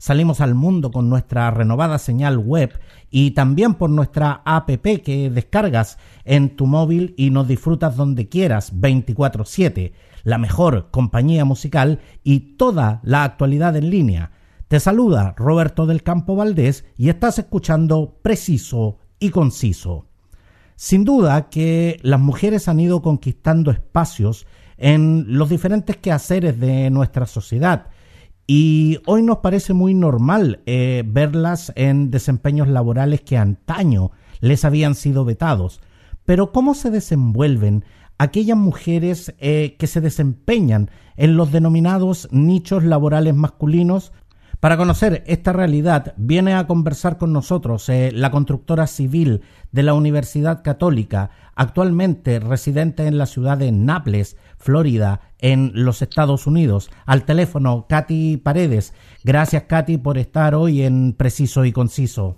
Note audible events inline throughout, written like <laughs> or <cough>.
Salimos al mundo con nuestra renovada señal web y también por nuestra app que descargas en tu móvil y nos disfrutas donde quieras 24/7, la mejor compañía musical y toda la actualidad en línea. Te saluda Roberto del Campo Valdés y estás escuchando Preciso y Conciso. Sin duda que las mujeres han ido conquistando espacios en los diferentes quehaceres de nuestra sociedad y hoy nos parece muy normal eh, verlas en desempeños laborales que antaño les habían sido vetados. Pero ¿cómo se desenvuelven aquellas mujeres eh, que se desempeñan en los denominados nichos laborales masculinos? Para conocer esta realidad viene a conversar con nosotros eh, la constructora civil de la Universidad Católica, actualmente residente en la ciudad de Naples, Florida, en los Estados Unidos. Al teléfono, Katy Paredes. Gracias, Katy, por estar hoy en Preciso y Conciso.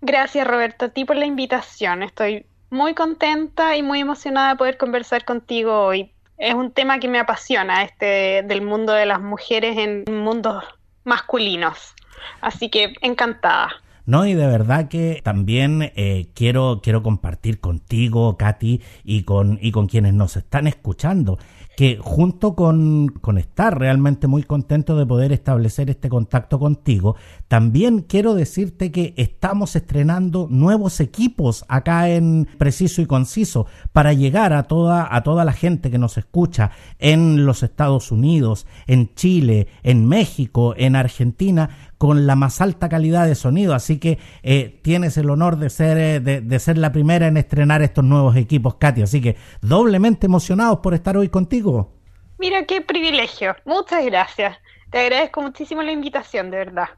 Gracias, Roberto, a ti por la invitación. Estoy muy contenta y muy emocionada de poder conversar contigo hoy. Es un tema que me apasiona, este del mundo de las mujeres en mundos masculinos. Así que encantada. No, y de verdad que también eh, quiero, quiero compartir contigo, Katy, y con, y con quienes nos están escuchando, que junto con, con estar realmente muy contento de poder establecer este contacto contigo, también quiero decirte que estamos estrenando nuevos equipos acá en Preciso y Conciso para llegar a toda, a toda la gente que nos escucha en los Estados Unidos, en Chile, en México, en Argentina, con la más alta calidad de sonido. Así que eh, tienes el honor de ser, eh, de, de, ser la primera en estrenar estos nuevos equipos, Katy. Así que doblemente emocionados por estar hoy contigo. Mira qué privilegio. Muchas gracias. Te agradezco muchísimo la invitación, de verdad.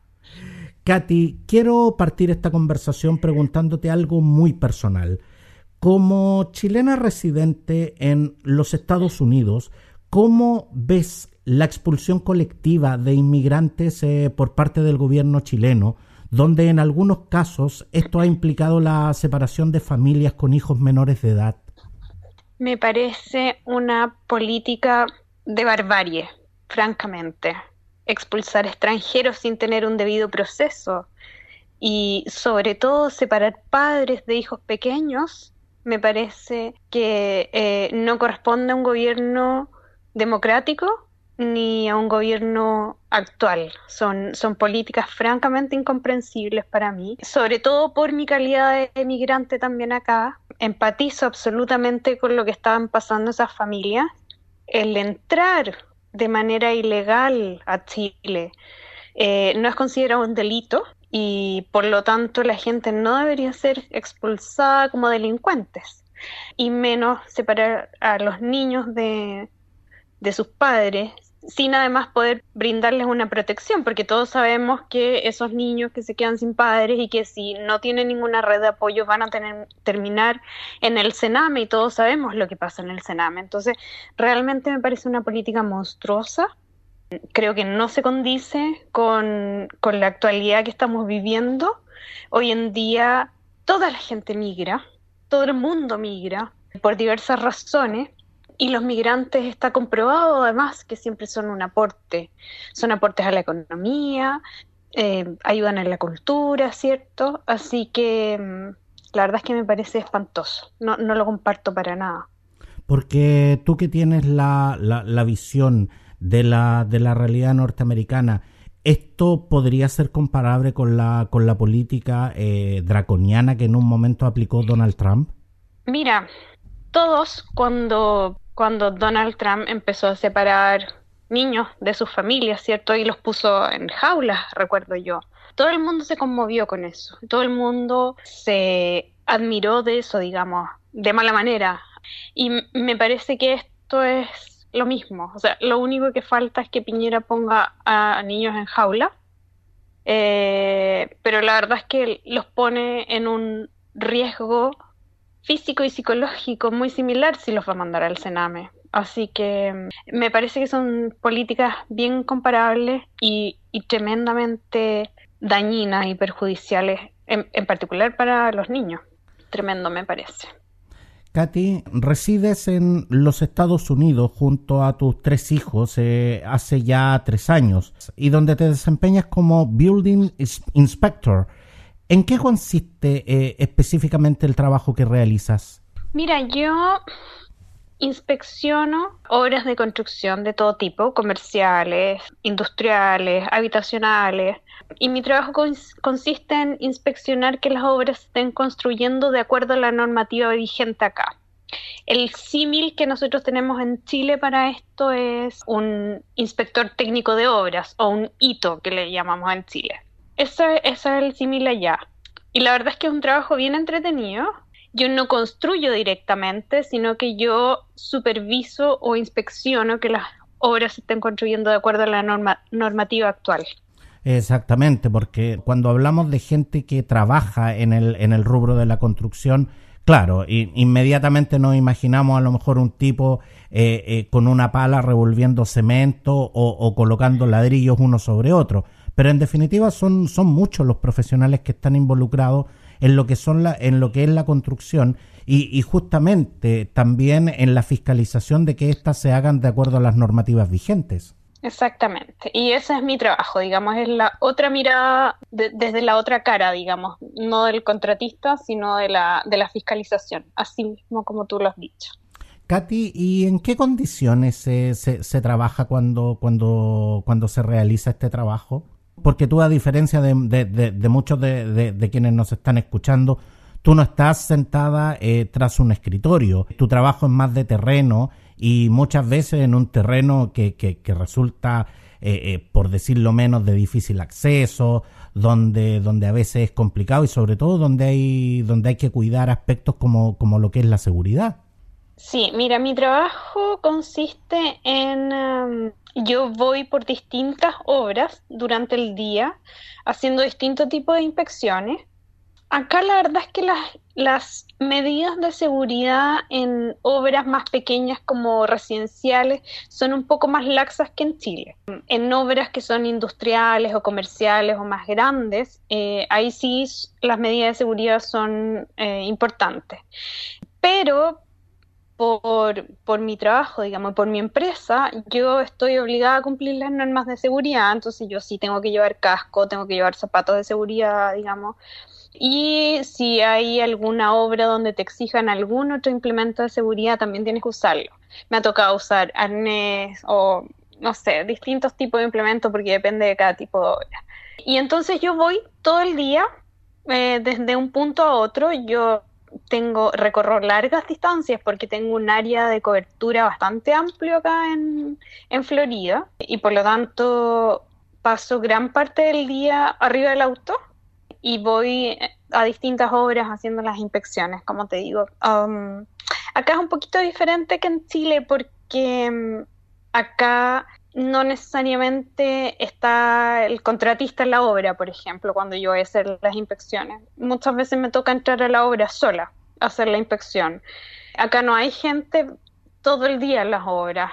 Katy, quiero partir esta conversación preguntándote algo muy personal. Como chilena residente en los Estados Unidos, ¿cómo ves la expulsión colectiva de inmigrantes eh, por parte del gobierno chileno, donde en algunos casos esto ha implicado la separación de familias con hijos menores de edad? Me parece una política de barbarie, francamente. Expulsar extranjeros sin tener un debido proceso y sobre todo separar padres de hijos pequeños me parece que eh, no corresponde a un gobierno democrático ni a un gobierno actual. Son, son políticas francamente incomprensibles para mí, sobre todo por mi calidad de emigrante también acá. Empatizo absolutamente con lo que estaban pasando esas familias. El entrar de manera ilegal a Chile eh, no es considerado un delito y por lo tanto la gente no debería ser expulsada como delincuentes y menos separar a los niños de, de sus padres sin además poder brindarles una protección, porque todos sabemos que esos niños que se quedan sin padres y que si no tienen ninguna red de apoyo van a tener, terminar en el Sename y todos sabemos lo que pasa en el Sename. Entonces, realmente me parece una política monstruosa. Creo que no se condice con, con la actualidad que estamos viviendo. Hoy en día toda la gente migra, todo el mundo migra por diversas razones y los migrantes está comprobado además que siempre son un aporte, son aportes a la economía, eh, ayudan en la cultura, ¿cierto? Así que mm, la verdad es que me parece espantoso, no, no lo comparto para nada. Porque tú que tienes la, la, visión de la, de la realidad norteamericana, ¿esto podría ser comparable con la, con la política eh, draconiana que en un momento aplicó Donald Trump? Mira, todos cuando cuando Donald Trump empezó a separar niños de sus familias, ¿cierto? Y los puso en jaulas, recuerdo yo. Todo el mundo se conmovió con eso, todo el mundo se admiró de eso, digamos, de mala manera. Y me parece que esto es lo mismo, o sea, lo único que falta es que Piñera ponga a niños en jaula eh, pero la verdad es que los pone en un riesgo físico y psicológico muy similar si los va a mandar al Sename. Así que mm, me parece que son políticas bien comparables y, tremendamente dañinas y perjudiciales, en particular para los niños. Tremendo me parece. Katy, resides en los Estados Unidos junto a tus tres hijos eh, hace ya tres años y donde te desempeñas como Building Inspector. ¿En qué consiste eh, específicamente el trabajo que realizas? Mira, yo inspecciono obras de construcción de todo tipo, comerciales, industriales, habitacionales, y mi trabajo consiste en inspeccionar que las obras estén construyendo de acuerdo a la normativa vigente acá. El símil que nosotros tenemos en Chile para esto es un inspector técnico de obras o un hito que le llamamos en Chile. Ese es el símil allá. Y la verdad es que es un trabajo bien entretenido yo no construyo directamente, sino que yo superviso o inspecciono que las obras se estén construyendo de acuerdo a la norma, normativa actual. Exactamente, porque cuando hablamos de gente que trabaja en el, en el rubro de la construcción, claro, inmediatamente nos imaginamos a lo mejor un tipo eh, eh, con una pala revolviendo cemento o, o, colocando ladrillos uno sobre otro. Pero en definitiva son, son muchos los profesionales que están involucrados en lo que son la, en lo que es la construcción y, justamente también en la fiscalización de que éstas se hagan de acuerdo a las normativas vigentes. Exactamente, y ese es mi trabajo, digamos, es la otra mirada desde la otra cara, digamos, no del contratista, sino de la, de la fiscalización, así mismo como tú lo has dicho. Katy, ¿y en qué condiciones se, se, se trabaja cuando, cuando, cuando se realiza este trabajo? Porque tú, a diferencia de, muchos de, quienes nos están escuchando, tú no estás sentada eh, tras un escritorio. Tu trabajo es más de terreno y muchas veces en un terreno que, que, resulta, eh, eh, por decirlo menos, de difícil acceso, donde, donde a veces es complicado y sobre todo donde hay, donde hay que cuidar aspectos como, como lo que es la seguridad. Sí, mira, mi trabajo consiste en... Em, yo voy por distintas obras durante el día haciendo distintos tipos de inspecciones. Acá la verdad es que las, las medidas de seguridad en obras más pequeñas como residenciales son un poco más laxas que en Chile. En obras que son industriales o comerciales o más grandes, eh, ahí sí las medidas de seguridad son eh, importantes. Pero por, por mi trabajo, digamos, por mi empresa, yo estoy obligada a cumplir las normas de seguridad, entonces yo sí tengo que llevar casco, tengo que llevar zapatos de seguridad, digamos. Y si hay alguna obra donde te exijan algún otro implemento de seguridad, también tienes que usarlo. Me ha tocado usar arnés o, no sé, distintos tipos de implementos porque depende de cada tipo de obra. Y entonces yo voy todo el día, eh, desde un punto a otro, yo tengo recorro largas distancias porque tengo un área de cobertura bastante amplio acá en, en Florida y por lo tanto paso gran parte del día arriba del auto y voy a distintas obras haciendo las inspecciones, como te digo. Um, acá es un poquito diferente que en Chile porque um, acá no necesariamente está el contratista en la obra, por ejemplo, cuando yo voy a hacer las inspecciones. Muchas veces me toca entrar a la obra sola, a hacer la inspección. Acá no hay gente todo el día en las obras.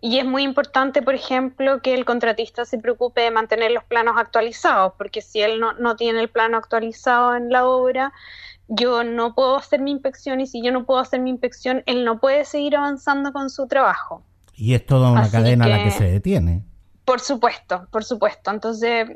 Y es muy importante, por ejemplo, que el contratista se preocupe de mantener los planos actualizados, porque si él no, no tiene el plano actualizado en la obra, yo no puedo hacer mi inspección y si yo no puedo hacer mi inspección, él no puede seguir avanzando con su trabajo. Y es toda una cadena la que se detiene. Por supuesto, por supuesto. Entonces,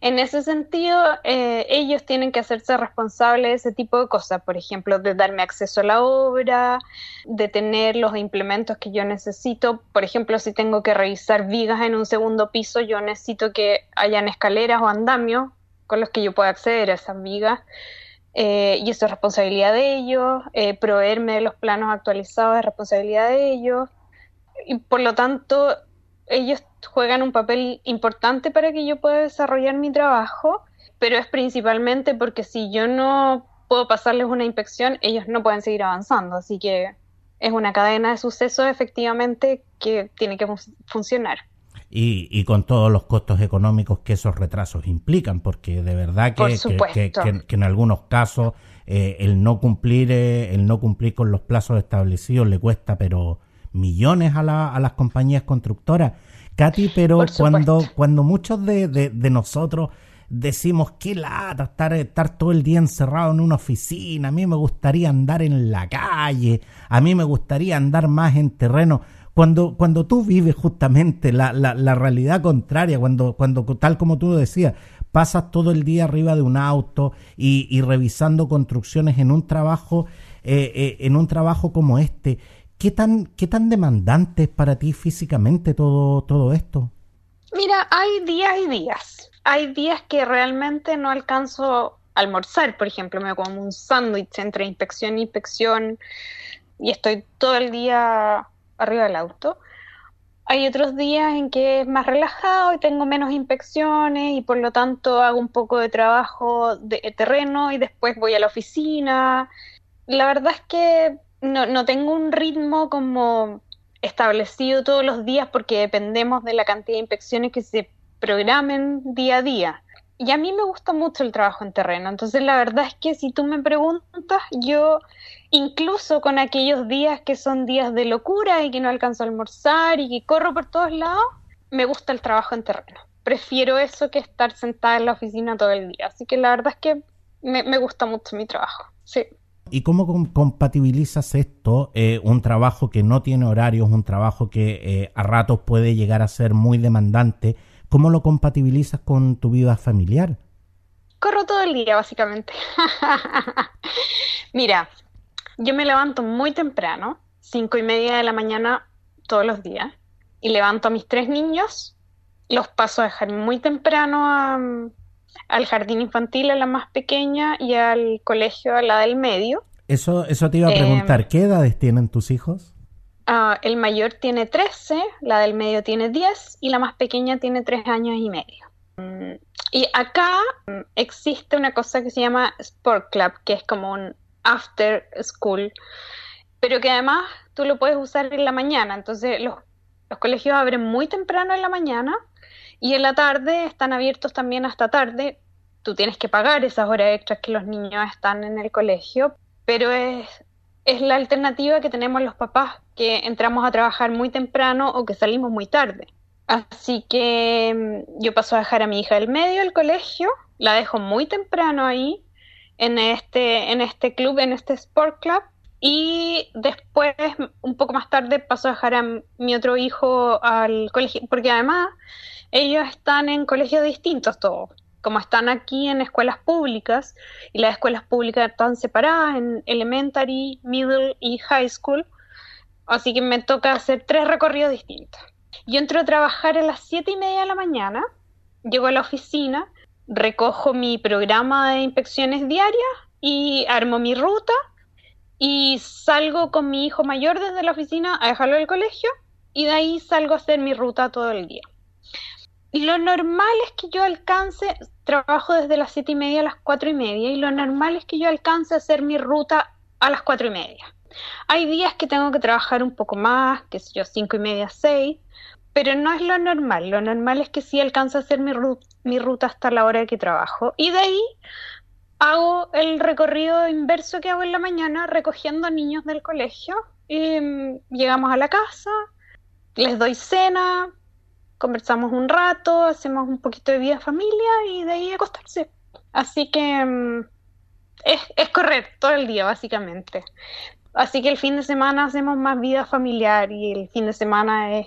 en ese sentido, eh, ellos tienen que hacerse responsables de ese tipo de cosas, por ejemplo, de darme acceso a la obra, de tener los implementos que yo necesito. Por ejemplo, si tengo que revisar vigas en un segundo piso, yo necesito que hayan escaleras o andamios con los que yo pueda acceder a esas vigas. Eh, y eso es responsabilidad de ellos, eh, proveerme de los planos actualizados es responsabilidad de ellos y por lo tanto ellos juegan un papel importante para que yo pueda desarrollar mi trabajo, pero es principalmente porque si yo no puedo pasarles una inspección, ellos no pueden seguir avanzando, así que es una cadena de sucesos efectivamente que tiene que funcionar. y, con todos los costos económicos que esos retrasos implican, porque de verdad que, que, en algunos casos eh, el no cumplir eh, el no cumplir con los plazos establecidos le cuesta pero millones a, la, a las compañías constructoras. Katy, pero cuando, cuando muchos de, de, nosotros decimos que lata estar, estar todo el día encerrado en una oficina, a mí me gustaría andar en la calle, a mí me gustaría andar más en terreno cuando, cuando tú vives justamente la, la, realidad contraria, cuando, cuando tal como tú decías, pasas todo el día arriba de un auto y, revisando construcciones en un trabajo, eh, eh, en un trabajo como este, ¿qué tan, qué tan demandante es para ti físicamente todo, todo esto? Mira, hay días y días. Hay días que realmente no alcanzo a almorzar, por ejemplo, me como un sándwich entre inspección e inspección y estoy todo el día arriba del auto. Hay otros días en que es más relajado y tengo menos inspecciones y por lo tanto hago un poco de trabajo de terreno y después voy a la oficina. La verdad es que no, no tengo un ritmo como establecido todos los días porque dependemos de la cantidad de inspecciones que se programen día a día. Y a mí me gusta mucho el trabajo en terreno. Entonces la verdad es que si tú me preguntas, yo incluso con aquellos días que son días de locura y que no alcanzo a almorzar y que corro por todos lados, me gusta el trabajo en terreno. Prefiero eso que estar sentada en la oficina todo el día. Así que la verdad es que me, gusta mucho mi trabajo. Sí. ¿Y cómo compatibilizas esto? Eh, un trabajo que no tiene horarios, un trabajo que eh, a ratos puede llegar a ser muy demandante ¿Cómo lo compatibilizas con tu vida familiar? Corro todo el día, básicamente. <laughs> Mira, yo me levanto muy temprano, cinco y media de la mañana todos los días, y levanto a mis tres niños, los paso a dejar muy temprano al jardín infantil, a la más pequeña, y al colegio a la del medio. Eso, eso te iba a preguntar, em, ¿qué edades tienen tus hijos? Ah, el mayor tiene 13, la del medio tiene 10 y la más pequeña tiene 3 años y medio. Mm, y acá mm, existe una cosa que se llama Sport Club, que es como un after school, pero que además tú lo puedes usar en la mañana. Entonces los, los colegios abren muy temprano en la mañana y en la tarde están abiertos también hasta tarde. Tú tienes que pagar esas horas extras que los niños están en el colegio, pero es es la alternativa que tenemos los papás que entramos a trabajar muy temprano o que salimos muy tarde. Así que mm, yo paso a dejar a mi hija del medio al colegio, la dejo muy temprano ahí en este, en este club, en este sport club, y después, un poco más tarde, paso a dejar a mi otro hijo al colegio, porque además ellos están en colegios distintos todos como están aquí en escuelas públicas, y las escuelas públicas están separadas en elementary, middle y high school, así que me toca hacer tres recorridos distintos. Yo entro a trabajar a las siete y media de la mañana, llego a la oficina, recojo mi programa de inspecciones diarias y armo mi ruta y salgo con mi hijo mayor desde la oficina a dejarlo al colegio y de ahí salgo a hacer mi ruta todo el día. Y lo normal es que yo alcance, trabajo desde las siete y media a las cuatro y media, y lo normal es que yo alcance a hacer mi ruta a las cuatro y media. Hay días que tengo que trabajar un poco más, que sé yo, cinco y media, seis, pero no es lo normal. Lo normal es que sí alcance a hacer mi, mi ruta hasta la hora que trabajo. Y de ahí hago el recorrido inverso que hago en la mañana recogiendo niños del colegio. Y mm, llegamos a la casa, les doy cena, conversamos un rato, hacemos un poquito de vida familia y de ahí acostarse. Así que mm, es, es correr todo el día, básicamente. Así que el fin de semana hacemos más vida familiar y el fin de semana es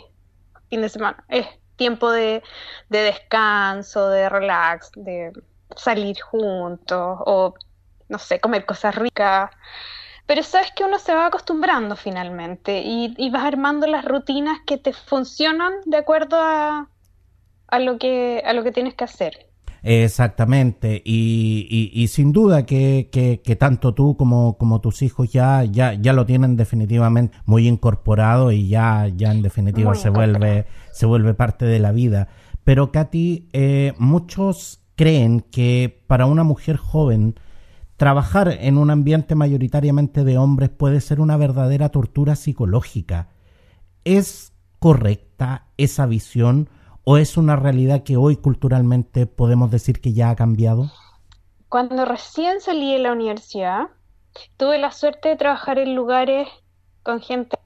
fin de semana, es tiempo de, de descanso, de relax, de salir juntos o no sé, comer cosas ricas. Pero sabes que uno se va acostumbrando finalmente y, vas armando las rutinas que te funcionan de acuerdo a, a, lo, que, a lo que tienes que hacer. Exactamente, y, y, sin duda que, que, tanto tú como, como tus hijos ya, ya, ya lo tienen definitivamente muy incorporado y ya, ya en definitiva se vuelve, se vuelve parte de la vida. Pero Katy, eh, muchos creen que para una mujer joven Trabajar en un ambiente mayoritariamente de hombres puede ser una verdadera tortura psicológica. ¿Es correcta esa visión ¿O es una realidad que hoy culturalmente podemos decir que ya ha cambiado? Cuando recién salí de la universidad, tuve la suerte de trabajar en lugares con gente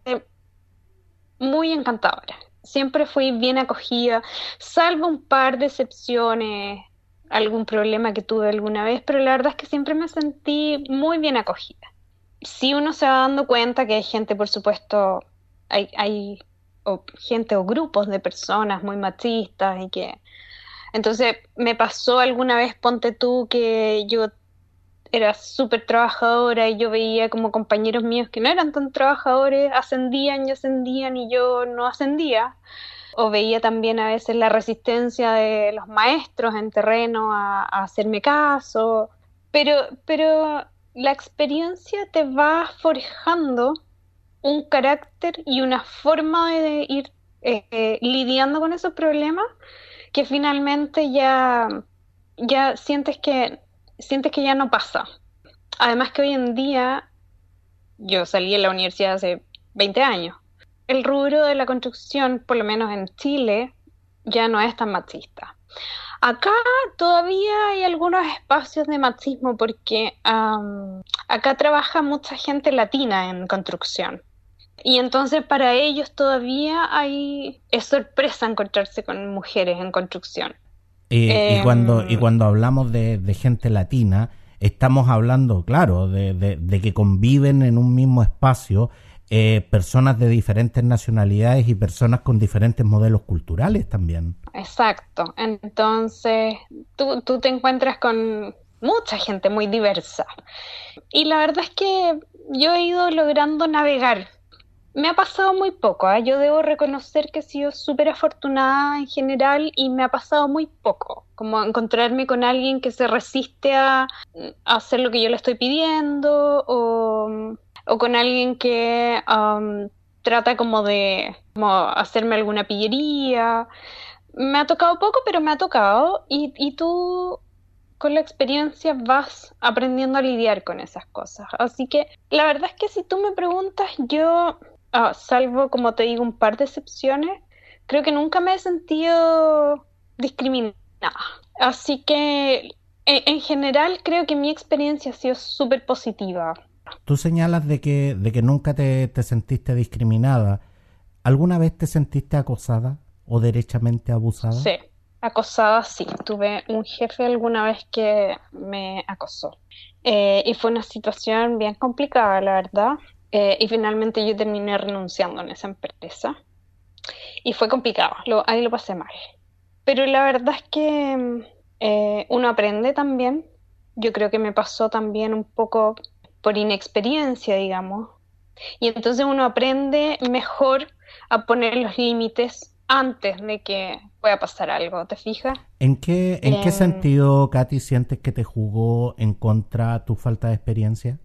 muy encantadora. Siempre fui bien acogida, salvo un par de excepciones, algún problema que tuve alguna vez, pero la verdad es que siempre me sentí muy bien acogida. Si uno se va dando cuenta que hay gente, por supuesto, hay, hay gente o grupos de personas muy machistas y que... Entonces me pasó alguna vez, ponte tú, que yo era súper trabajadora y yo veía como compañeros míos que no eran tan trabajadores, ascendían y ascendían y yo no ascendía. O veía también a veces la resistencia de los maestros en terreno a, hacerme caso. Pero, pero la experiencia te va forjando un carácter y una forma de ir eh, lidiando con esos problemas que finalmente ya, ya sientes que sientes que ya no pasa. Además que hoy en día, yo salí de la universidad hace 20 años, el rubro de la construcción, por lo menos en Chile, ya no es tan machista. Acá todavía hay algunos espacios de machismo porque acá trabaja mucha gente latina en construcción. Y entonces para ellos todavía hay es sorpresa encontrarse con mujeres en construcción. y, em, cuando, y cuando hablamos de, gente latina, estamos hablando, claro, de, que conviven en un mismo espacio eh, personas de diferentes nacionalidades y personas con diferentes modelos culturales también. Exacto. Entonces, tú, tú te encuentras con mucha gente muy diversa. Y la verdad es que yo he ido logrando navegar me ha pasado muy poco, ¿ah? yo debo reconocer que he sido súper afortunada en general y me ha pasado muy poco, como encontrarme con alguien que se resiste a, hacer lo que yo le estoy pidiendo o, con alguien que trata como de hacerme alguna pillería. Me ha tocado poco, pero me ha tocado y, y tú con la experiencia vas aprendiendo a lidiar con esas cosas. Así que la verdad es que si tú me preguntas, yo Ah, salvo, como te digo, un par de excepciones, creo que nunca me he sentido discriminada. Así que, en, general, creo que mi experiencia ha sido súper positiva. Tú señalas de que, de que nunca te, te sentiste discriminada. ¿Alguna vez te sentiste acosada o derechamente abusada? Sí, acosada sí. Tuve un jefe alguna vez que me acosó. Eh, y fue una situación bien complicada, la verdad. Eh, y finalmente yo terminé renunciando en esa empresa. Y fue complicado, ahí lo pasé mal. Pero la verdad es que eh, uno aprende también. Yo creo que me pasó también un poco por inexperiencia, digamos. Y entonces uno aprende mejor a poner los límites antes de que pueda pasar algo, ¿te fijas? ¿En qué, en qué sentido, Katy, sientes que te jugó en contra tu falta de experiencia?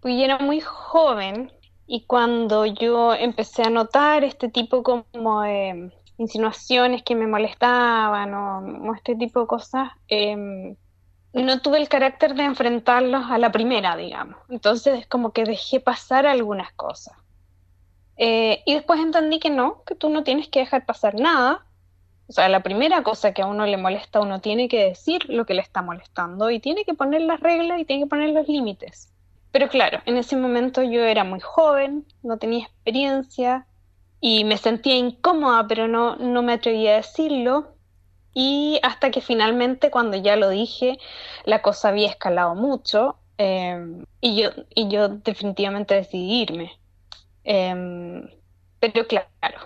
Pues yo era muy joven y cuando yo empecé a notar este tipo como de insinuaciones que me molestaban o, este tipo de cosas, em, no tuve el carácter de enfrentarlos a la primera, digamos. Entonces como que dejé pasar algunas cosas. Eh, y después entendí que no, que tú no tienes que dejar pasar nada. O sea, la primera cosa que a uno le molesta, uno tiene que decir lo que le está molestando y tiene que poner las reglas y tiene que poner los límites. Pero claro, en ese momento yo era muy joven, no tenía experiencia y me sentía incómoda, pero no, no me atrevía a decirlo. Y hasta que finalmente, cuando ya lo dije, la cosa había escalado mucho em, y, yo, y yo definitivamente decidí irme. Em, pero claro,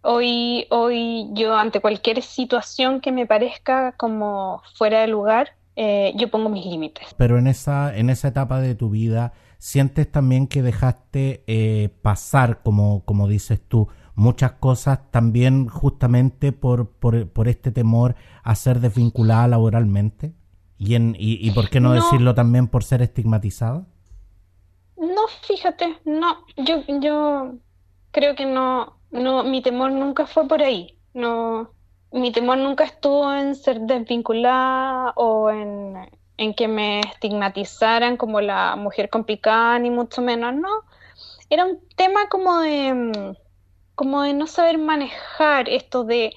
hoy, hoy yo ante cualquier situación que me parezca como fuera de lugar, eh, yo pongo mis límites. Pero en esa, en esa etapa de tu vida, ¿sientes también que dejaste eh, pasar, como, como dices tú, muchas cosas también justamente por, por, por este temor a ser desvinculada laboralmente? ¿Y, en, y, por qué no, decirlo también por ser estigmatizada? No, fíjate, no, yo, yo creo que no, no, mi temor nunca fue por ahí, no, mi temor nunca estuvo en ser desvinculada o en, que me estigmatizaran como la mujer complicada, ni mucho menos, no. Era un tema como de, como de no saber manejar esto de,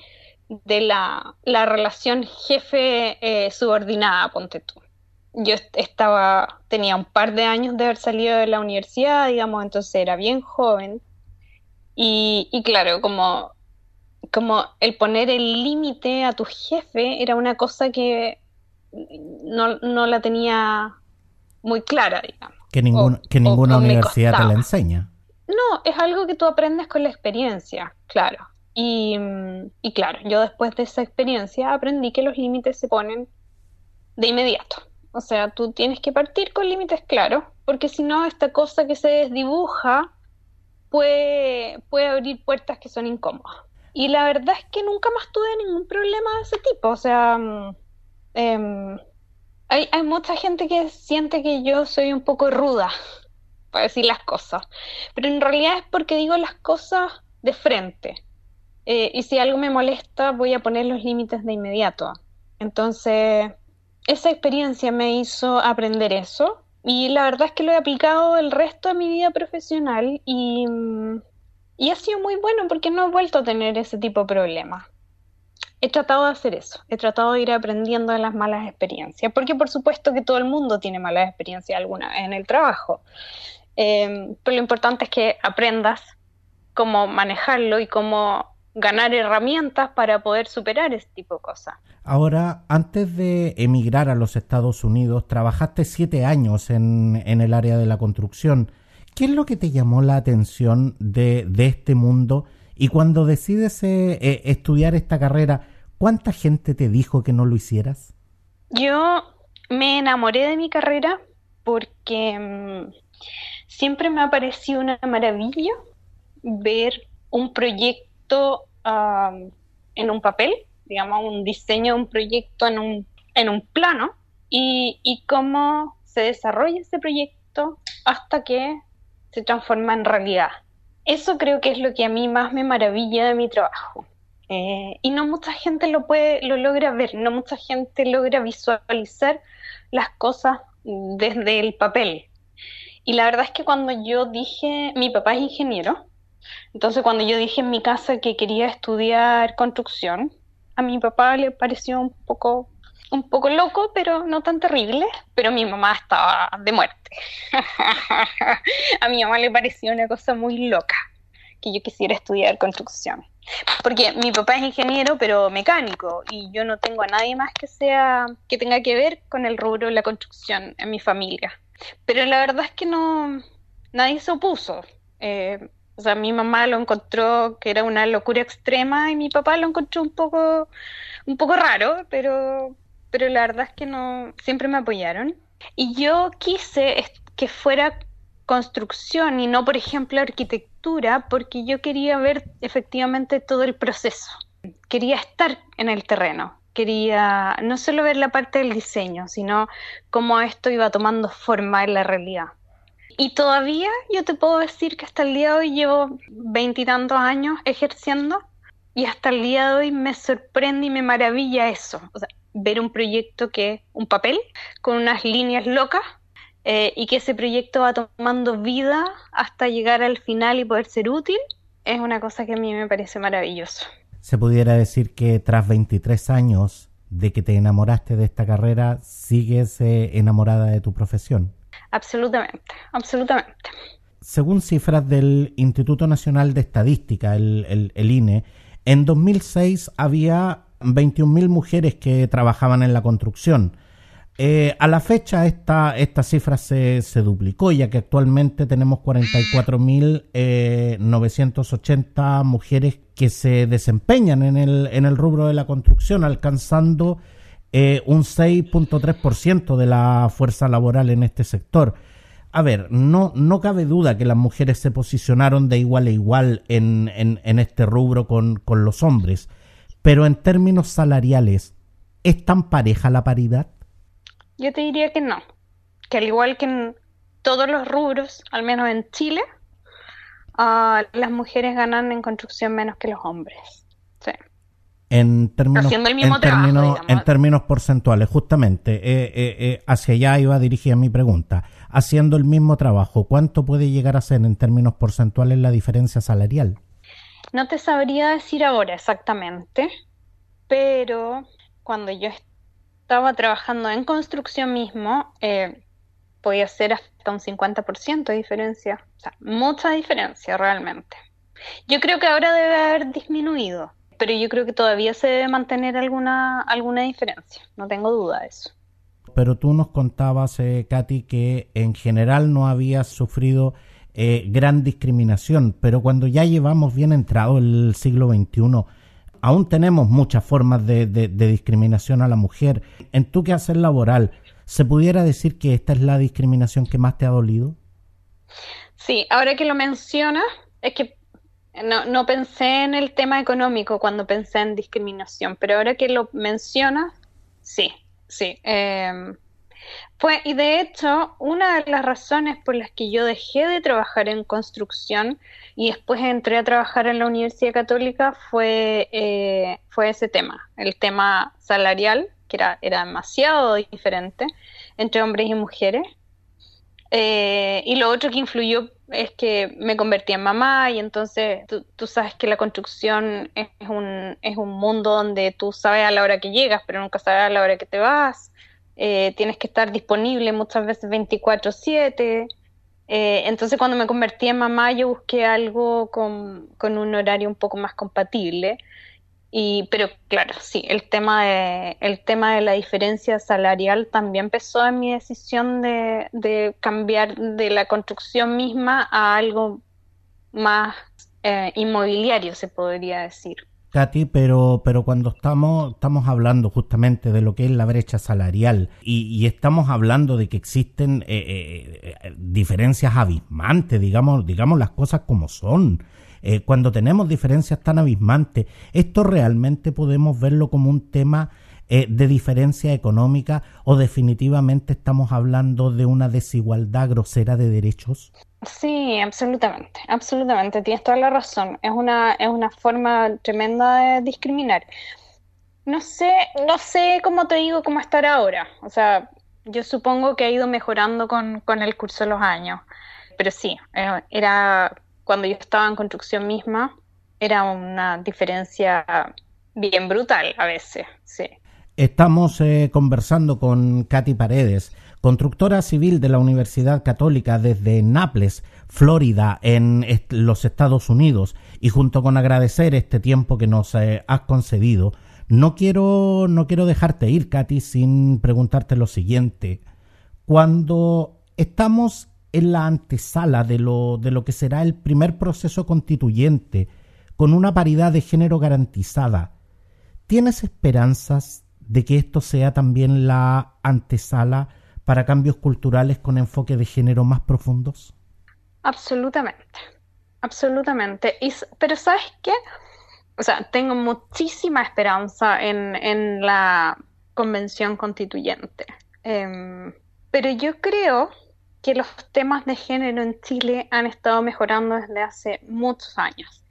de la, la relación jefe-subordinada, eh, ponte tú. Yo estaba, tenía un par de años de haber salido de la universidad, digamos, entonces era bien joven. Y, y claro, como, como el poner el límite a tu jefe era una cosa que no, no la tenía muy clara, digamos. Que, que ninguna universidad te la enseña. No, es algo que tú aprendes con la experiencia, claro. Y, y, claro, yo después de esa experiencia aprendí que los límites se ponen de inmediato. O sea, tú tienes que partir con límites claros, porque si no, esta cosa que se desdibuja puede, puede abrir puertas que son incómodas. Y la verdad es que nunca más tuve ningún problema de ese tipo. O sea, eh, hay, hay mucha gente que siente que yo soy un poco ruda para decir las cosas, pero en realidad es porque digo las cosas de frente. Eh, y si algo me molesta, voy a poner los límites de inmediato. Entonces, esa experiencia me hizo aprender eso. Y la verdad es que lo he aplicado el resto de mi vida profesional y, y ha sido muy bueno porque no he vuelto a tener ese tipo de problemas he tratado de hacer eso, he tratado de ir aprendiendo de las malas experiencias, porque por supuesto que todo el mundo tiene malas experiencias alguna vez en el trabajo, em, pero lo importante es que aprendas cómo manejarlo y cómo ganar herramientas para poder superar ese tipo de cosas. Ahora, antes de emigrar a los Estados Unidos, trabajaste siete años en, en el área de la construcción. ¿Qué es lo que te llamó la atención de, de este mundo? Y cuando decides eh, eh, estudiar esta carrera, ¿cuánta gente te dijo que no lo hicieras? Yo me enamoré de mi carrera porque mm, siempre me ha parecido una maravilla ver un proyecto en un papel, digamos, un diseño de un proyecto en un, en un plano y, y cómo se desarrolla ese proyecto hasta que se transforma en realidad eso creo que es lo que a mí más me maravilla de mi trabajo. Eh, y no mucha gente lo puede, lo logra ver, no mucha gente logra visualizar las cosas desde el papel. Y la verdad es que cuando yo dije, mi papá es ingeniero, entonces cuando yo dije en mi casa que quería estudiar construcción, a mi papá le pareció un poco un poco loco, pero no tan terrible, pero mi mamá estaba de muerte. <laughs> a mi mamá le pareció una cosa muy loca que yo quisiera estudiar construcción. Porque mi papá es ingeniero, pero mecánico, y yo no tengo a nadie más que sea que tenga que ver con el rubro de la construcción en mi familia. Pero la verdad es que no nadie se opuso. Eh, o sea, mi mamá lo encontró que era una locura extrema y mi papá lo encontró un poco un poco raro, pero pero la verdad es que no, siempre me apoyaron. Y yo quise que fuera construcción y no, por ejemplo, arquitectura, porque yo quería ver efectivamente todo el proceso. Quería estar en el terreno, quería no solo ver la parte del diseño, sino cómo esto iba tomando forma en la realidad. Y todavía yo te puedo decir que hasta el día de hoy llevo veintitantos años ejerciendo y hasta el día de hoy me sorprende y me maravilla eso. Ver un proyecto que un papel con unas líneas locas eh, y que ese proyecto va tomando vida hasta llegar al final y poder ser útil, es una cosa que a mí me parece maravilloso. Se pudiera decir que tras 23 años de que te enamoraste de esta carrera, sigues eh, enamorada de tu profesión. Absolutamente, absolutamente. Según cifras del Instituto Nacional de Estadística, el, el INE, en 2006 había 21.000 mujeres que trabajaban en la construcción. Eh, a la fecha esta, esta cifra se, se duplicó, ya que actualmente tenemos 44.980 eh, mujeres que se desempeñan en el, en el rubro de la construcción, alcanzando eh, un 6.3% de la fuerza laboral en este sector. A ver, no, no cabe duda que las mujeres se posicionaron de igual a igual en, en, en este rubro con, con los hombres. Pero en términos salariales, ¿es tan pareja la paridad? Yo te diría que no. Que al igual que en todos los rubros, al menos en Chile, uh, las mujeres ganan en construcción menos que los hombres. Sí. En términos, en, términos en, términos, porcentuales, justamente, eh, eh, eh, hacia allá iba dirigida mi pregunta. Haciendo el mismo trabajo, ¿cuánto puede llegar a ser en términos porcentuales la diferencia salarial? No te sabría decir ahora exactamente, pero cuando yo estaba trabajando en construcción mismo, eh, podía ser hasta un 50% de diferencia. O sea, mucha diferencia realmente. Yo creo que ahora debe haber disminuido, pero yo creo que todavía se debe mantener alguna, alguna diferencia, no tengo duda de eso. Pero tú nos contabas, eh, Katy, que en general no habías sufrido eh, gran discriminación, pero cuando ya llevamos bien entrado el siglo XXI, aún tenemos muchas formas de, discriminación a la mujer. En tu quehacer laboral, ¿se pudiera decir que esta es la discriminación que más te ha dolido? Sí, ahora que lo mencionas, es que no, no pensé en el tema económico cuando pensé en discriminación, pero ahora que lo mencionas, sí, sí. Eh, fue, y de hecho, una de las razones por las que yo dejé de trabajar en construcción y después entré a trabajar en la Universidad Católica fue, eh, fue ese tema, el tema salarial, que era, era demasiado diferente entre hombres y mujeres. Eh, y lo otro que influyó es que me convertí en mamá y entonces tú, sabes que la construcción es un, es un mundo donde tú sabes a la hora que llegas, pero nunca sabes a la hora que te vas. Eh, tienes que estar disponible muchas veces 24/7. Eh, entonces cuando me convertí en mamá yo busqué algo con, con, un horario un poco más compatible. Y, pero claro, sí, el tema, de, el tema de la diferencia salarial también empezó en mi decisión de, de cambiar de la construcción misma a algo más eh, inmobiliario, se podría decir. Katy, pero, pero cuando estamos, estamos hablando justamente de lo que es la brecha salarial y, estamos hablando de que existen eh, eh, diferencias abismantes, digamos, digamos las cosas como son. Eh, cuando tenemos diferencias tan abismantes, esto realmente podemos verlo como un tema de diferencia económica o definitivamente estamos hablando de una desigualdad grosera de derechos? Sí, absolutamente, absolutamente, tienes toda la razón. Es una, es una forma tremenda de discriminar. No sé, no sé cómo te digo cómo estar ahora. O sea, yo supongo que ha ido mejorando con, con el curso de los años. Pero sí, eh, era cuando yo estaba en construcción misma, era una diferencia bien brutal a veces, sí. Estamos eh, conversando con Katy Paredes, constructora civil de la Universidad Católica desde Naples, Florida, en los Estados Unidos, y junto con agradecer este tiempo que nos eh, has concedido, no quiero, no quiero dejarte ir, Katy, sin preguntarte lo siguiente. Cuando estamos en la antesala de lo, de lo que será el primer proceso constituyente, con una paridad de género garantizada, ¿tienes esperanzas de que esto sea también la antesala para cambios culturales con enfoque de género más profundos? Absolutamente, absolutamente. pero ¿sabes qué? O sea, tengo muchísima esperanza en, la convención constituyente. Em, pero yo creo que los temas de género en Chile han estado mejorando desde hace muchos años.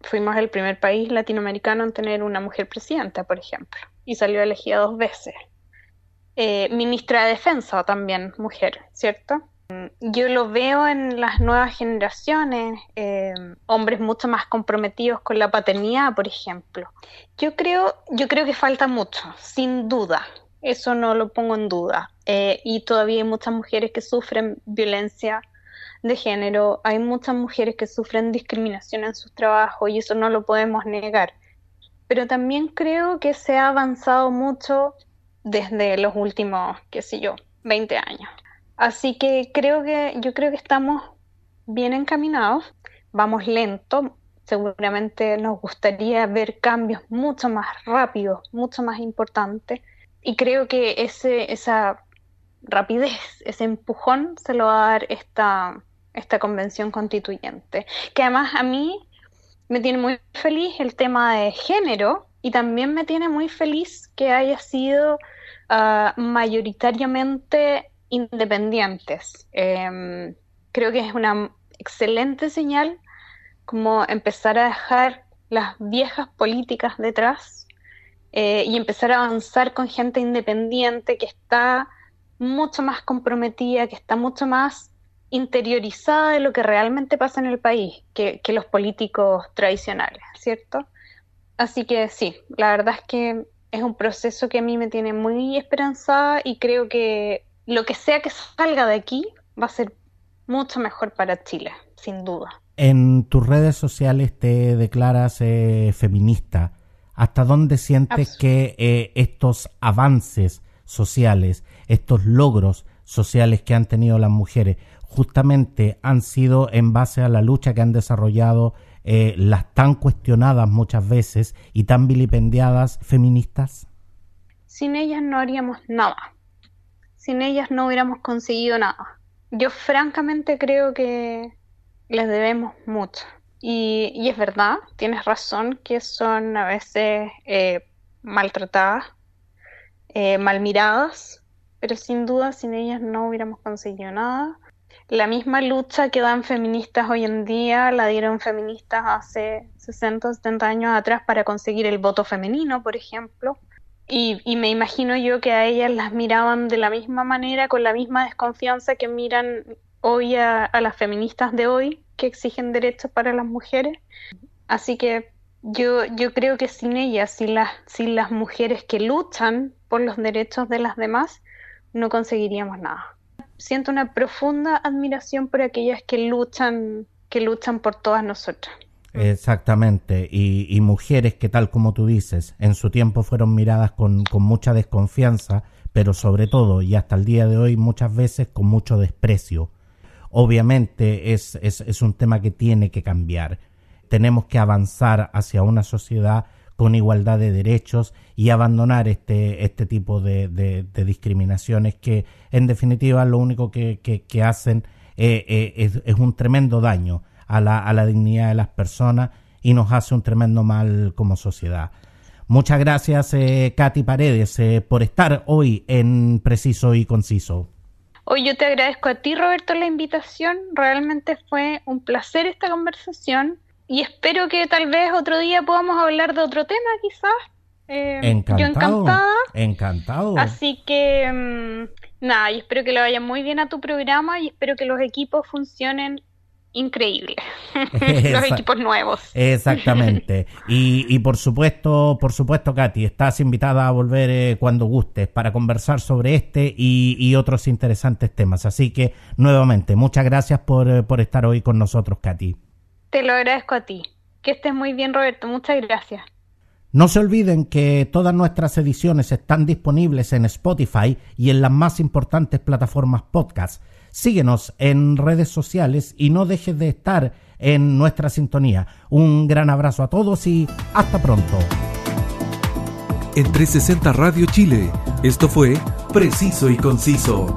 Fuimos el primer país latinoamericano en tener una mujer presidenta, por ejemplo, y salió elegida dos veces. Eh, ministra de Defensa también, mujer, ¿cierto? Yo lo veo en las nuevas generaciones, eh, hombres mucho más comprometidos con la paternidad, por ejemplo. Yo creo, yo creo que falta mucho, sin duda. Eso no lo pongo en duda. Eh, y todavía hay muchas mujeres que sufren violencia de género, hay muchas mujeres que sufren discriminación en sus trabajos y eso no lo podemos negar. Pero también creo que se ha avanzado mucho desde los últimos, qué sé yo, 20 años. Así que creo que yo creo que estamos bien encaminados, vamos lento, seguramente nos gustaría ver cambios mucho más rápidos, mucho más importantes. Y creo que ese esa rapidez, ese empujón se lo va a dar esta esta convención constituyente, que además a mí me tiene muy feliz el tema de género y también me tiene muy feliz que haya sido Ah, mayoritariamente independientes. Em, creo que es una excelente señal como empezar a dejar las viejas políticas detrás eh, y empezar a avanzar con gente independiente que está mucho más comprometida, que está mucho más interiorizada de lo que realmente pasa en el país que, que los políticos tradicionales, ¿cierto? Así que sí, la verdad es que es un proceso que a mí me tiene muy esperanzada y creo que lo que sea que salga de aquí va a ser mucho mejor para Chile, sin duda. En tus redes sociales te declaras eh, feminista. ¿Hasta dónde sientes que eh, estos avances sociales, estos logros sociales que han tenido las mujeres, justamente han sido en base a la lucha que han desarrollado eh, las tan cuestionadas muchas veces y tan vilipendiadas feministas? Sin ellas no haríamos nada. Sin ellas no hubiéramos conseguido nada. Yo francamente creo que les debemos mucho. Y, es verdad, tienes razón que son a veces eh, maltratadas, eh, mal miradas, pero sin duda sin ellas no hubiéramos conseguido nada la misma lucha que dan feministas hoy en día la dieron feministas hace 60 o 70 años atrás para conseguir el voto femenino, por ejemplo. Y, me imagino yo que a ellas las miraban de la misma manera, con la misma desconfianza que miran hoy a, las feministas de hoy, que exigen derechos para las mujeres. Así que yo, yo creo que sin ellas, sin las, sin las mujeres que luchan por los derechos de las demás, no conseguiríamos nada siento una profunda admiración por aquellas que luchan, que luchan por todas nosotras. Exactamente, y, mujeres que tal como tú dices, en su tiempo fueron miradas con, con mucha desconfianza, pero sobre todo, y hasta el día de hoy muchas veces con mucho desprecio. Obviamente es, es, es un tema que tiene que cambiar. Tenemos que avanzar hacia una sociedad con igualdad de derechos y abandonar este, este tipo de, discriminaciones que en definitiva lo único que, que, hacen eh, eh, es, un tremendo daño a la, a la dignidad de las personas y nos hace un tremendo mal como sociedad. Muchas gracias, eh, Katy Paredes, eh, por estar hoy en Preciso y Conciso. Hoy yo te agradezco a ti, Roberto, la invitación. Realmente fue un placer esta conversación y espero que tal vez otro día podamos hablar de otro tema, quizás. Eh, encantado, yo encantada. Encantado. Así que, mm, nada, y espero que le vaya muy bien a tu programa y espero que los equipos funcionen increíble. <laughs> los equipos nuevos. Exactamente. <laughs> Y, y, por supuesto, por supuesto, Katy, estás invitada a volver eh, cuando gustes para conversar sobre este y, y, otros interesantes temas. Así que, nuevamente, muchas gracias por, eh, por estar hoy con nosotros, Katy. Te lo agradezco a ti. Que estés muy bien, Roberto. Muchas gracias. No se olviden que todas nuestras ediciones están disponibles en Spotify y en las más importantes plataformas podcast. Síguenos en redes sociales y no dejes de estar en nuestra sintonía. Un gran abrazo a todos y hasta pronto. En 360 Radio Chile, esto fue Preciso y Conciso.